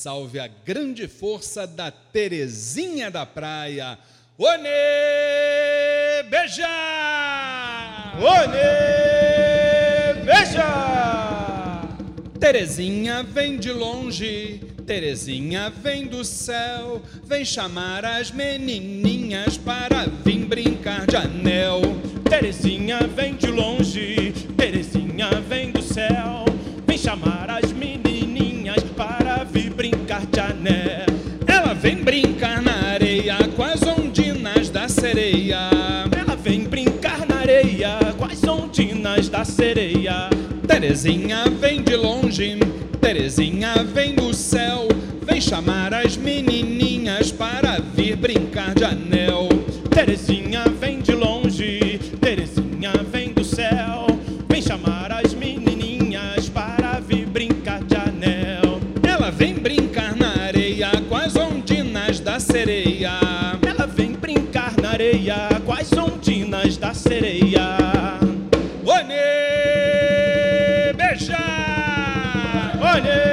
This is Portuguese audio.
salve a grande força da Terezinha da Praia. Onê, beija! Onê, beija! Terezinha vem de longe, Terezinha vem do céu, vem chamar as menininhas para vir brincar de anel. Terezinha vem de longe, Terezinha vem do céu, vem chamar as menininhas anel. Ela vem brincar na areia com as ondinas da sereia. Ela vem brincar na areia com as ondinas da sereia. Terezinha vem de longe, Terezinha vem do céu, vem chamar as menininhas para vir brincar de anel. Terezinha vem de longe, Terezinha vem do céu, vem chamar as menininhas para vir brincar de anel. Ela vem brincar com as ondinas da sereia. Ela vem brincar na areia com as ondinas da sereia. Onê, beija, onê.